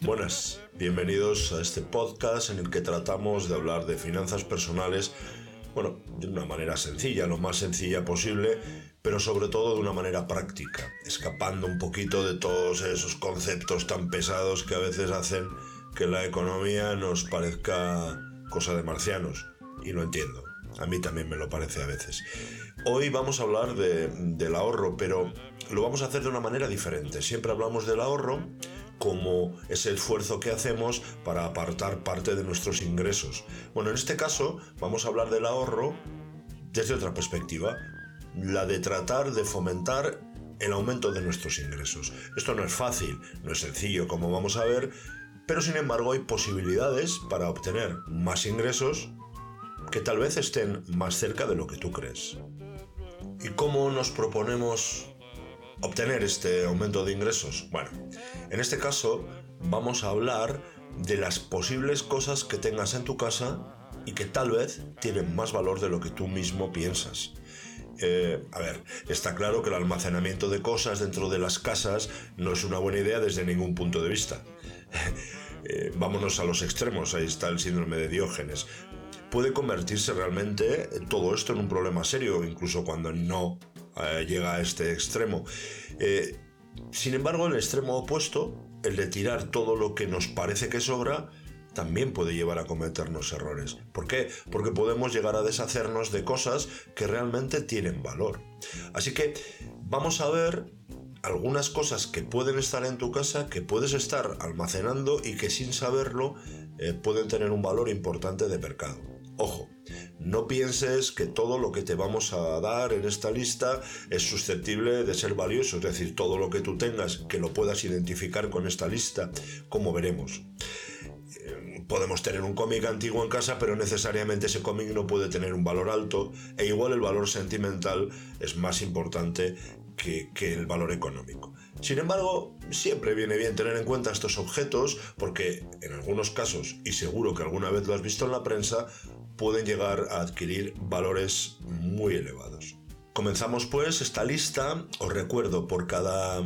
Buenas, bienvenidos a este podcast en el que tratamos de hablar de finanzas personales, bueno, de una manera sencilla, lo más sencilla posible, pero sobre todo de una manera práctica, escapando un poquito de todos esos conceptos tan pesados que a veces hacen que la economía nos parezca cosa de marcianos, y lo entiendo. A mí también me lo parece a veces. Hoy vamos a hablar del ahorro, pero lo vamos a hacer de una manera diferente. Siempre hablamos del ahorro como ese esfuerzo que hacemos para apartar parte de nuestros ingresos. Bueno, en este caso vamos a hablar del ahorro desde otra perspectiva, la de tratar de fomentar el aumento de nuestros ingresos. Esto no es fácil, no es sencillo, como vamos a ver, pero sin embargo hay posibilidades para obtener más ingresos que tal vez estén más cerca de lo que tú crees. ¿Y cómo nos proponemos obtener este aumento de ingresos? Bueno, en este caso vamos a hablar de las posibles cosas que tengas en tu casa y que tal vez tienen más valor de lo que tú mismo piensas. Eh, a ver, está claro que el almacenamiento de cosas dentro de las casas no es una buena idea desde ningún punto de vista. Eh, vámonos a los extremos, ahí está el síndrome de Diógenes puede convertirse realmente todo esto en un problema serio, incluso cuando no eh, llega a este extremo. Eh, sin embargo, el extremo opuesto, el de tirar todo lo que nos parece que sobra, también puede llevar a cometernos errores. ¿Por qué? Porque podemos llegar a deshacernos de cosas que realmente tienen valor. Así que vamos a ver algunas cosas que pueden estar en tu casa, que puedes estar almacenando y que sin saberlo eh, pueden tener un valor importante de mercado. Ojo, no pienses que todo lo que te vamos a dar en esta lista es susceptible de ser valioso, es decir, todo lo que tú tengas que lo puedas identificar con esta lista, como veremos. Eh, podemos tener un cómic antiguo en casa, pero necesariamente ese cómic no puede tener un valor alto e igual el valor sentimental es más importante que, el valor económico. Sin embargo, siempre viene bien tener en cuenta estos objetos porque en algunos casos, y seguro que alguna vez lo has visto en la prensa, pueden llegar a adquirir valores muy elevados. Comenzamos pues esta lista, os recuerdo por cada eh,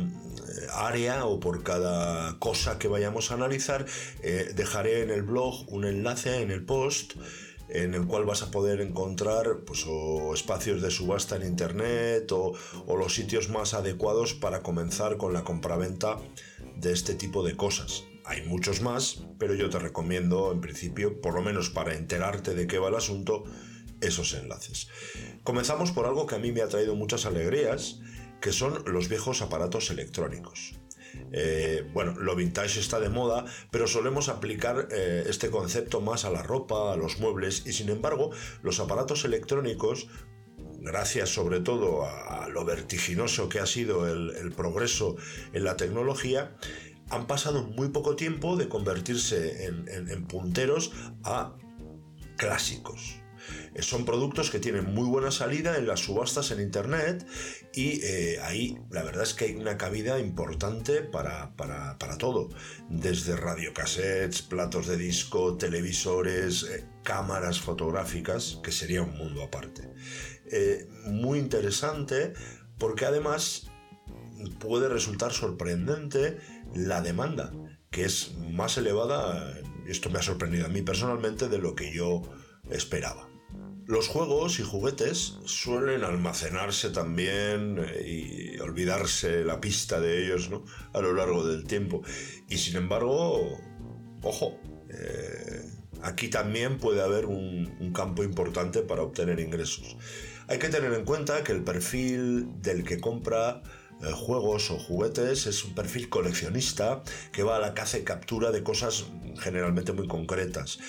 área o por cada cosa que vayamos a analizar, eh, dejaré en el blog un enlace en el post en el cual vas a poder encontrar pues, espacios de subasta en internet o, o, los sitios más adecuados para comenzar con la compraventa de este tipo de cosas. Hay muchos más, pero yo te recomiendo en principio, por lo menos para enterarte de qué va el asunto, esos enlaces. Comenzamos por algo que a mí me ha traído muchas alegrías, que son los viejos aparatos electrónicos. Eh, bueno, lo vintage está de moda, pero solemos aplicar eh, este concepto más a la ropa, a los muebles, y sin embargo, los aparatos electrónicos gracias sobre todo a, lo vertiginoso que ha sido el, progreso en la tecnología, han pasado muy poco tiempo de convertirse en punteros a clásicos. Eh, son productos que tienen muy buena salida en las subastas en Internet y eh, ahí la verdad es que hay una cabida importante para, todo, desde radiocassettes, platos de disco, televisores, eh, cámaras fotográficas, que sería un mundo aparte. muy interesante porque además puede resultar sorprendente la demanda, que es más elevada, esto me ha sorprendido a mí personalmente, de lo que yo esperaba. Los juegos y juguetes suelen almacenarse también eh, y olvidarse la pista de ellos a lo largo del tiempo. Y sin embargo, ojo, eh, aquí también puede haber un, campo importante para obtener ingresos. Hay que tener en cuenta que el perfil del que compra eh, juegos o juguetes es un perfil coleccionista que va a la caza y captura de cosas generalmente muy concretas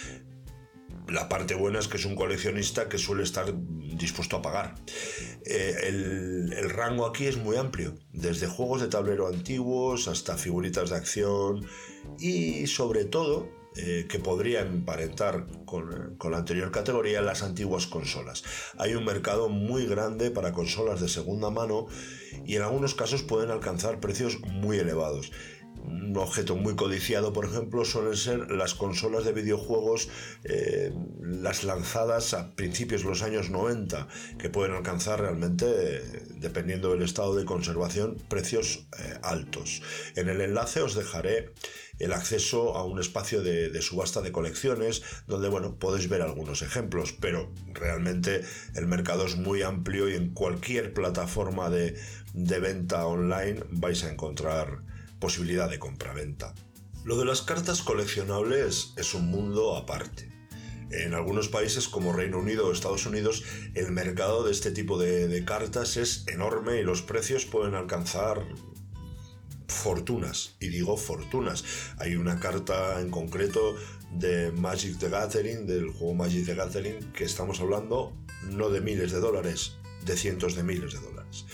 la parte buena es que es un coleccionista que suele estar dispuesto a pagar. Eh, el, rango aquí es muy amplio, desde juegos de tablero antiguos hasta figuritas de acción y sobre todo eh, que podrían emparentar con, con, la anterior categoría las antiguas consolas. Hay un mercado muy grande para consolas de segunda mano y en algunos casos pueden alcanzar precios muy elevados. Un objeto muy codiciado, por ejemplo, suelen ser las consolas de videojuegos, eh, las lanzadas a principios de los años 90, que pueden alcanzar realmente, dependiendo del estado de conservación, precios eh, altos. En el enlace os dejaré el acceso a un espacio de, subasta de colecciones donde bueno podéis ver algunos ejemplos pero realmente el mercado es muy amplio y en cualquier plataforma de venta online vais a encontrar posibilidad de compraventa. Lo de las cartas coleccionables es un mundo aparte. En algunos países como Reino Unido o Estados Unidos el mercado de este tipo de, cartas es enorme y los precios pueden alcanzar fortunas. Y digo fortunas. Hay una carta en concreto de Magic the Gathering, del juego Magic the Gathering, que estamos hablando no de miles de dólares, de cientos de miles de dólares.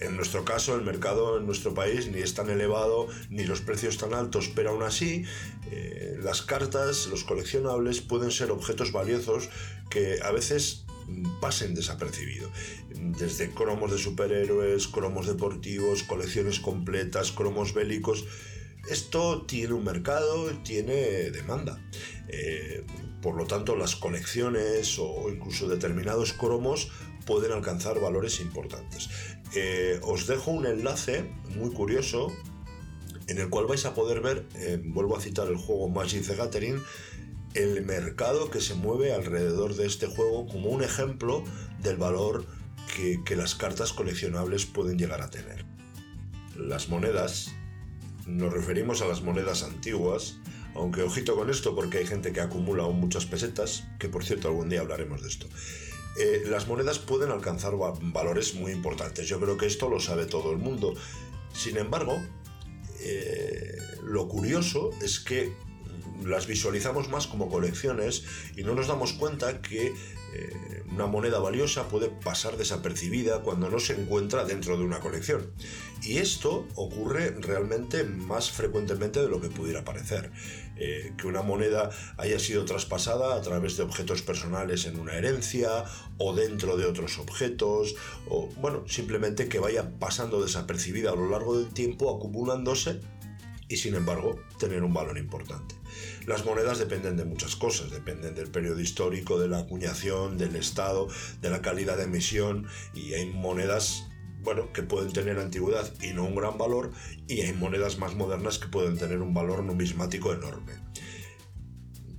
En nuestro caso, el mercado en nuestro país ni es tan elevado ni los precios tan altos, pero aún así, eh, las cartas, los coleccionables pueden ser objetos valiosos que a veces pasen desapercibidos. Desde cromos de superhéroes, cromos deportivos, colecciones completas, cromos bélicos. Esto tiene un mercado, tiene demanda. Eh, por lo tanto, las colecciones o incluso determinados cromos pueden alcanzar valores importantes. Eh, os dejo un enlace muy curioso en el cual vais a poder ver, eh, vuelvo a citar el juego Magic the Gathering, el mercado que se mueve alrededor de este juego como un ejemplo del valor que, que las cartas coleccionables pueden llegar a tener. Las monedas, nos referimos a las monedas antiguas, aunque ojito con esto porque hay gente que acumula aún muchas pesetas, que por cierto algún día hablaremos de esto. Eh, las monedas pueden alcanzar valores muy importantes. Yo creo que esto lo sabe todo el mundo. Sin embargo, eh, lo curioso es que las visualizamos más como colecciones y no nos damos cuenta que eh, una moneda valiosa puede pasar desapercibida cuando no se encuentra dentro de una colección. Y esto ocurre realmente más frecuentemente de lo que pudiera parecer. Eh, que una moneda haya sido traspasada a través de objetos personales en una herencia o dentro de otros objetos, o bueno, simplemente que vaya pasando desapercibida a lo largo del tiempo, acumulándose y sin embargo tener un valor importante. Las monedas dependen de muchas cosas, dependen del periodo histórico, de la acuñación, del estado, de la calidad de emisión y hay monedas bueno, que pueden tener antigüedad y no un gran valor, y hay monedas más modernas que pueden tener un valor numismático enorme.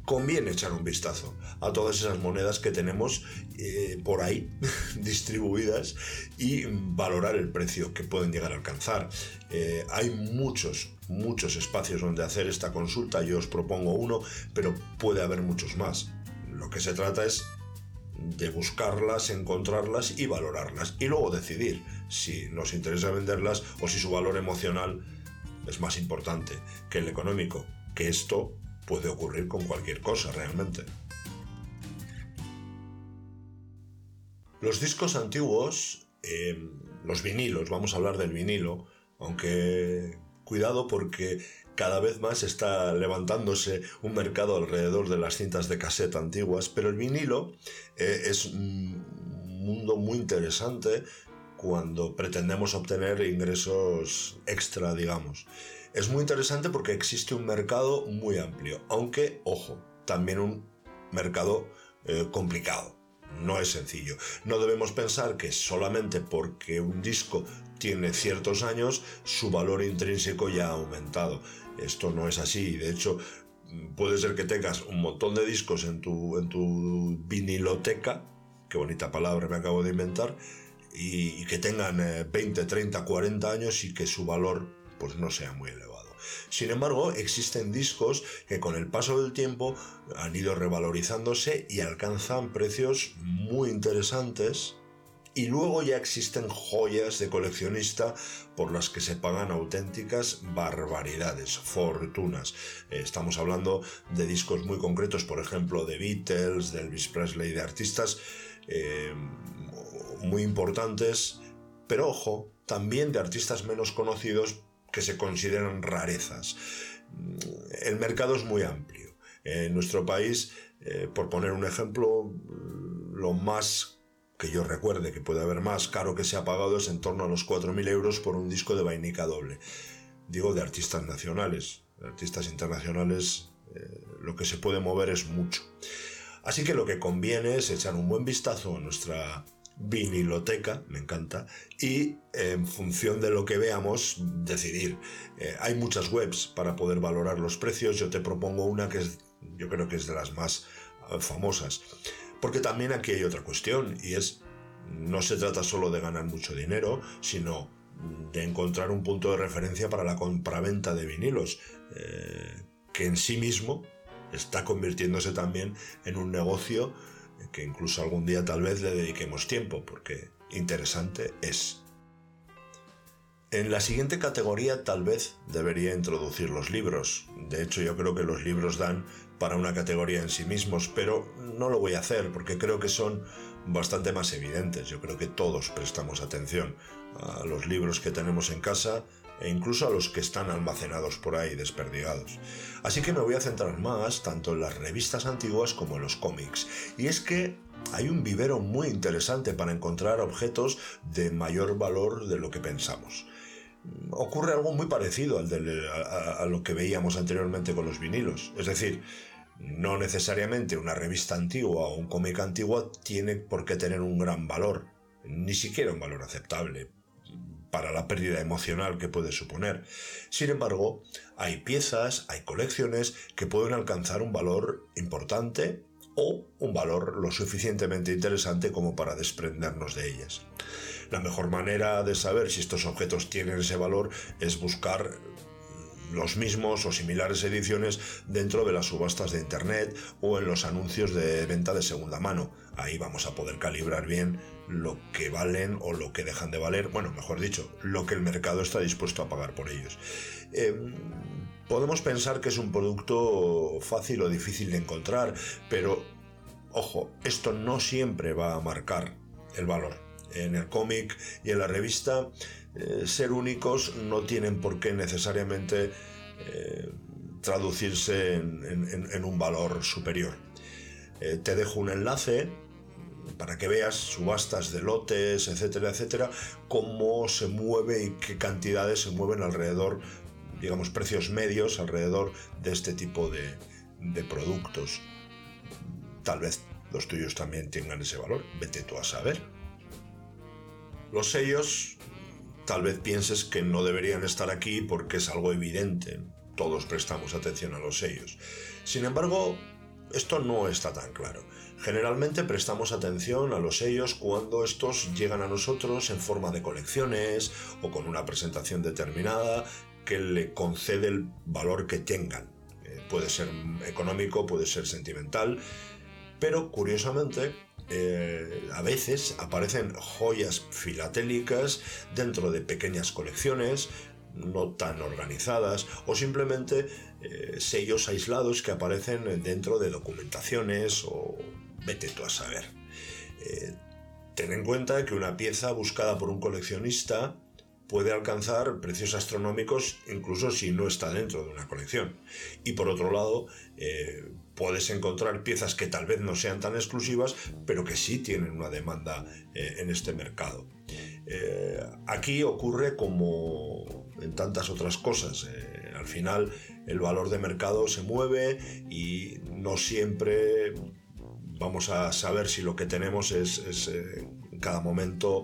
Conviene echar un vistazo a todas esas monedas que tenemos eh, por ahí distribuidas y valorar el precio que pueden llegar a alcanzar. Eh, hay muchos muchos espacios donde hacer esta consulta, yo os propongo uno, pero puede haber muchos más. Lo que se trata es de buscarlas, encontrarlas y valorarlas y luego decidir si nos interesa venderlas o si su valor emocional es más importante que el económico, que esto puede ocurrir con cualquier cosa realmente. Los discos antiguos, eh, los vinilos, vamos a hablar del vinilo, aunque cuidado porque cada vez más está levantándose un mercado alrededor de las cintas de cassette antiguas, pero el vinilo eh, es un mundo muy interesante cuando pretendemos obtener ingresos extra, digamos. Es muy interesante porque existe un mercado muy amplio, aunque, ojo, también un mercado eh, complicado. No es sencillo. No debemos pensar que solamente porque un disco tiene ciertos años, su valor intrínseco ya ha aumentado. Esto no es así. De hecho, puede ser que tengas un montón de discos en tu, en tu viniloteca, qué bonita palabra me acabo de inventar, y, que tengan 20, 30, 40 años y que su valor pues no sea muy elevado. Sin embargo, existen discos que con el paso del tiempo han ido revalorizándose y alcanzan precios muy interesantes y luego ya existen joyas de coleccionista por las que se pagan auténticas barbaridades, fortunas. Eh, estamos hablando de discos muy concretos, por ejemplo, de Beatles, de Elvis Presley, de artistas eh, muy importantes, pero ojo, también de artistas menos conocidos que se consideran rarezas. El mercado es muy amplio. En nuestro país, eh, por poner un ejemplo, lo más que yo recuerde que puede haber más caro que se ha pagado es en torno a los 4.000 euros por un disco de vainica doble. digo de artistas nacionales. De artistas internacionales eh, lo que se puede mover es mucho. Así que lo que conviene es echar un buen vistazo a nuestra viniloteca, me encanta, y en función de lo que veamos, decidir. Eh, hay muchas webs para poder valorar los precios, yo te propongo una que es, yo creo que es de las más eh, famosas. Porque también aquí hay otra cuestión, y es, no se trata solo de ganar mucho dinero, sino de encontrar un punto de referencia para la compraventa de vinilos, eh, que en sí mismo está convirtiéndose también en un negocio que incluso algún día tal vez le dediquemos tiempo, porque interesante es. En la siguiente categoría tal vez debería introducir los libros. De hecho yo creo que los libros dan para una categoría en sí mismos, pero no lo voy a hacer porque creo que son bastante más evidentes. Yo creo que todos prestamos atención a los libros que tenemos en casa e incluso a los que están almacenados por ahí desperdigados. Así que me voy a centrar más tanto en las revistas antiguas como en los cómics. Y es que hay un vivero muy interesante para encontrar objetos de mayor valor de lo que pensamos. Ocurre algo muy parecido al a, a lo que veíamos anteriormente con los vinilos. Es decir, no necesariamente una revista antigua o un cómic antiguo tiene por qué tener un gran valor, ni siquiera un valor aceptable para la pérdida emocional que puede suponer. Sin embargo, hay piezas, hay colecciones que pueden alcanzar un valor importante o un valor lo suficientemente interesante como para desprendernos de ellas. La mejor manera de saber si estos objetos tienen ese valor es buscar los mismos o similares ediciones dentro de las subastas de Internet o en los anuncios de venta de segunda mano. Ahí vamos a poder calibrar bien lo que valen o lo que dejan de valer, bueno, mejor dicho, lo que el mercado está dispuesto a pagar por ellos. Em, podemos pensar que es un producto fácil o difícil de encontrar, pero ojo, esto no siempre va a marcar el valor. En el cómic y en la revista eh, ser únicos no tienen por qué necesariamente eh, traducirse en, un valor superior. Eh, te dejo un enlace para que veas subastas de lotes, etcétera, etcétera, cómo se mueve y qué cantidades se mueven alrededor, digamos, precios medios alrededor de este tipo de, de productos. Tal vez los tuyos también tengan ese valor, vete tú a saber. Los sellos Tal vez pienses que no deberían estar aquí porque es algo evidente. Todos prestamos atención a los sellos. Sin embargo, esto no está tan claro. Generalmente prestamos atención a los sellos cuando estos llegan a nosotros en forma de colecciones o con una presentación determinada que le concede el valor que tengan. Eh, puede ser económico, puede ser sentimental, pero curiosamente eh, a veces aparecen joyas filatélicas dentro de pequeñas colecciones, no tan organizadas, o simplemente eh, sellos aislados que aparecen dentro de documentaciones o vete tú a saber. Eh, ten en cuenta que una pieza buscada por un coleccionista puede alcanzar precios astronómicos incluso si no está dentro de una colección. Y por otro lado, eh, puedes encontrar piezas que tal vez no sean tan exclusivas, pero que sí tienen una demanda eh, en este mercado. Eh, aquí ocurre como en tantas otras cosas. al final, el valor de mercado se mueve y no siempre vamos a saber si lo que tenemos es, es en cada momento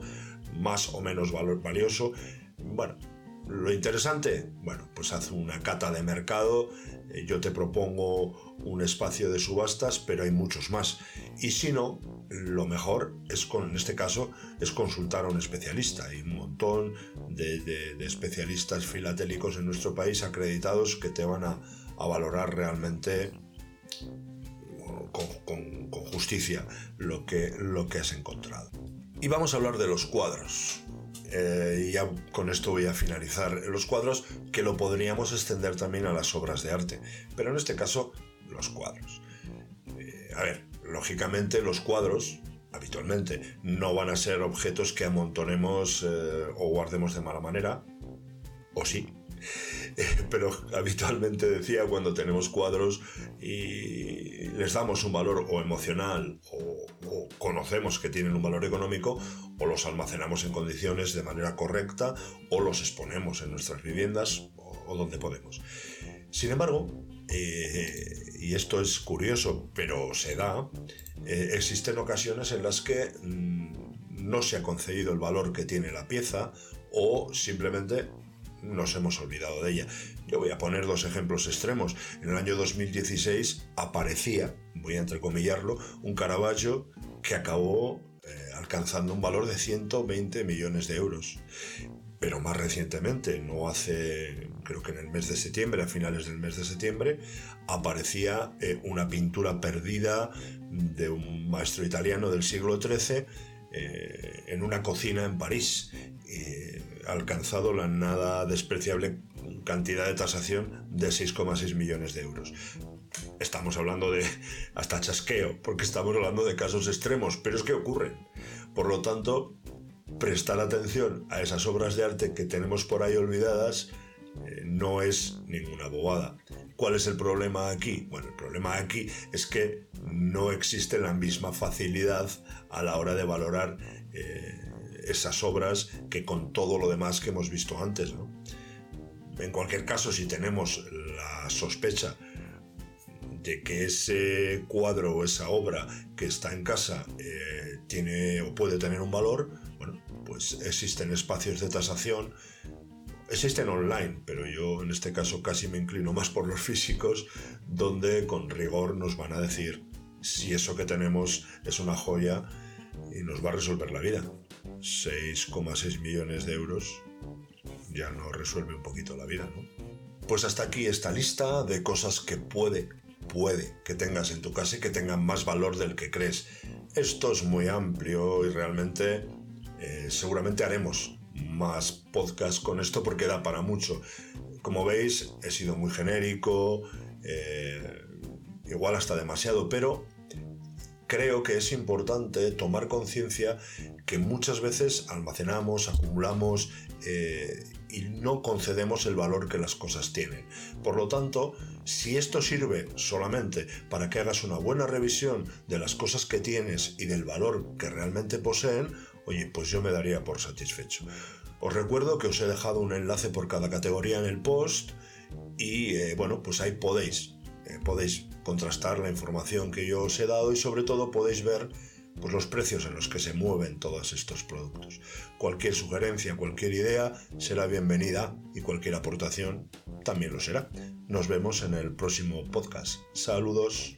más o menos valioso. Bueno, lo interesante, bueno, pues haz una cata de mercado, eh, yo te propongo un espacio de subastas, pero hay muchos más. Y si no, lo mejor es, con, en este caso, es consultar a un especialista. Hay un montón de, especialistas filatélicos en nuestro país acreditados que te van a, valorar realmente con, justicia lo que, lo que has encontrado. Y vamos a hablar de los cuadros. Eh, y ya con esto voy a finalizar. Los cuadros que lo podríamos extender también a las obras de arte, pero en este caso los cuadros. Eh, a ver, lógicamente los cuadros habitualmente no van a ser objetos que amontonemos eh, o guardemos de mala manera, o sí, pero habitualmente decía cuando tenemos cuadros y les damos un valor o emocional o, conocemos que tienen un valor económico o los almacenamos en condiciones de manera correcta o los exponemos en nuestras viviendas o o donde podemos. Sin embargo, eh, y esto es curioso, pero se da, eh, existen ocasiones en las que mm, no se ha concedido el valor que tiene la pieza o simplemente nos hemos olvidado de ella. Yo voy a poner dos ejemplos extremos. En el año 2016 aparecía, voy a entrecomillarlo, un Caravaggio que acabó eh, alcanzando un valor de 120 millones de euros. Pero más recientemente, no hace, creo que en el mes de septiembre, a finales del mes de septiembre, aparecía eh, una pintura perdida de un maestro italiano del siglo XIII eh, en una cocina en París alcanzado la nada despreciable cantidad de tasación de 6,6 millones de euros. Estamos hablando de hasta chasqueo, porque estamos hablando de casos extremos, pero es que ocurren. Por lo tanto, prestar atención a esas obras de arte que tenemos por ahí olvidadas eh, no es ninguna bobada. ¿Cuál es el problema aquí? Bueno, el problema aquí es que no existe la misma facilidad a la hora de valorar eh, esas obras que con todo lo demás que hemos visto antes. En cualquier caso, si tenemos la sospecha de que ese cuadro o esa obra que está en casa eh, tiene o puede tener un valor, bueno, pues existen espacios de tasación, existen online, pero yo en este caso casi me inclino más por los físicos, donde con rigor nos van a decir si eso que tenemos es una joya y nos va a resolver la vida. 6,6 millones de euros ya nos resuelve un poquito la vida, ¿no? Pues hasta aquí esta lista de cosas que puede, puede que tengas en tu casa y que tengan más valor del que crees. Esto es muy amplio y realmente eh, seguramente haremos más podcast con esto porque da para mucho. Como veis, he sido muy genérico, eh, igual hasta demasiado, pero creo que es importante tomar conciencia que muchas veces almacenamos, acumulamos eh, y no concedemos el valor que las cosas tienen. Por lo tanto, si esto sirve solamente para que hagas una buena revisión de las cosas que tienes y del valor que realmente poseen, oye, pues yo me daría por satisfecho. Os recuerdo que os he dejado un enlace por cada categoría en el post y eh, bueno, pues ahí podéis, eh, podéis contrastar la información que yo os he dado y sobre todo podéis ver pues, los precios en los que se mueven todos estos productos. Cualquier sugerencia, cualquier idea será bienvenida y cualquier aportación también lo será. Nos vemos en el próximo podcast. Saludos.